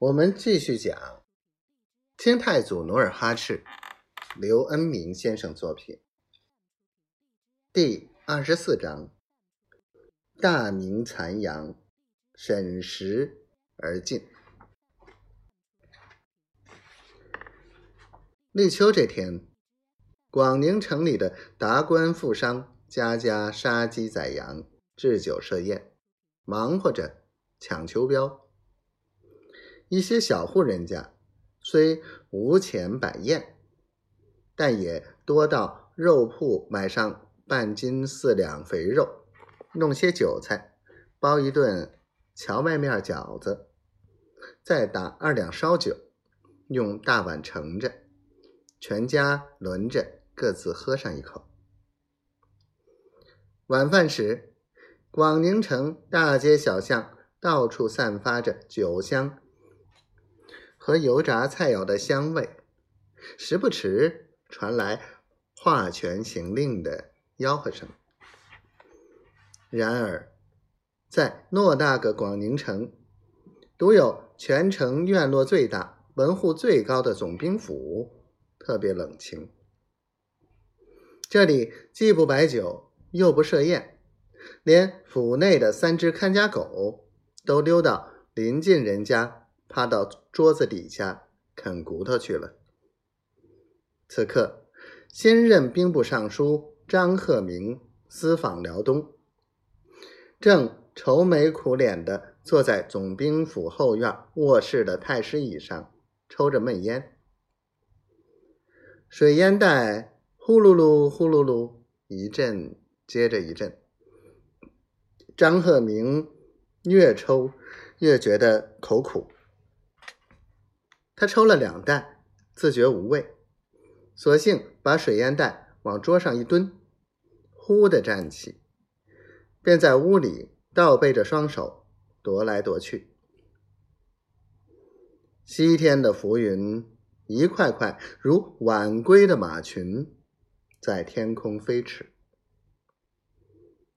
我们继续讲清太祖努尔哈赤，刘恩明先生作品第二十四章：大明残阳，审时而尽。立秋这天，广宁城里的达官富商家家杀鸡宰羊，置酒设宴，忙活着抢秋膘。一些小户人家虽无钱摆宴，但也多到肉铺买上半斤四两肥肉，弄些韭菜，包一顿荞麦面饺子，再打二两烧酒，用大碗盛着，全家轮着各自喝上一口。晚饭时，广宁城大街小巷到处散发着酒香。和油炸菜肴的香味，时不时传来画权行令的吆喝声。然而，在偌大个广宁城，独有全城院落最大、门户最高的总兵府特别冷清。这里既不摆酒，又不设宴，连府内的三只看家狗都溜到邻近人家。趴到桌子底下啃骨头去了。此刻，新任兵部尚书张鹤鸣私访辽东，正愁眉苦脸的坐在总兵府后院卧室的太师椅上，抽着闷烟。水烟袋呼噜噜呼噜噜，一阵接着一阵。张鹤鸣越抽越觉得口苦。他抽了两袋，自觉无味，索性把水烟袋往桌上一蹲，忽地站起，便在屋里倒背着双手踱来踱去。西天的浮云一块块如晚归的马群，在天空飞驰。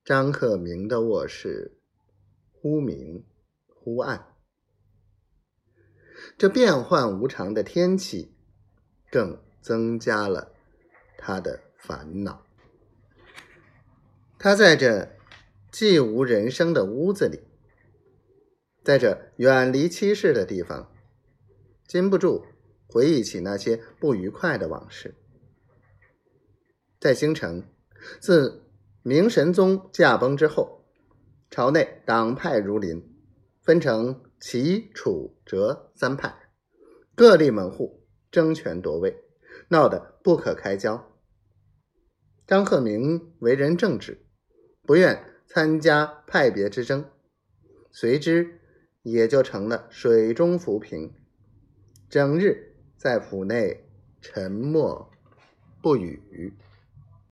张克明的卧室忽明忽暗。这变幻无常的天气，更增加了他的烦恼。他在这寂无人声的屋子里，在这远离妻室的地方，禁不住回忆起那些不愉快的往事。在京城，自明神宗驾崩之后，朝内党派如林，分成。齐、楚、哲三派，各立门户，争权夺位，闹得不可开交。张鹤鸣为人正直，不愿参加派别之争，随之也就成了水中浮萍，整日在府内沉默不语。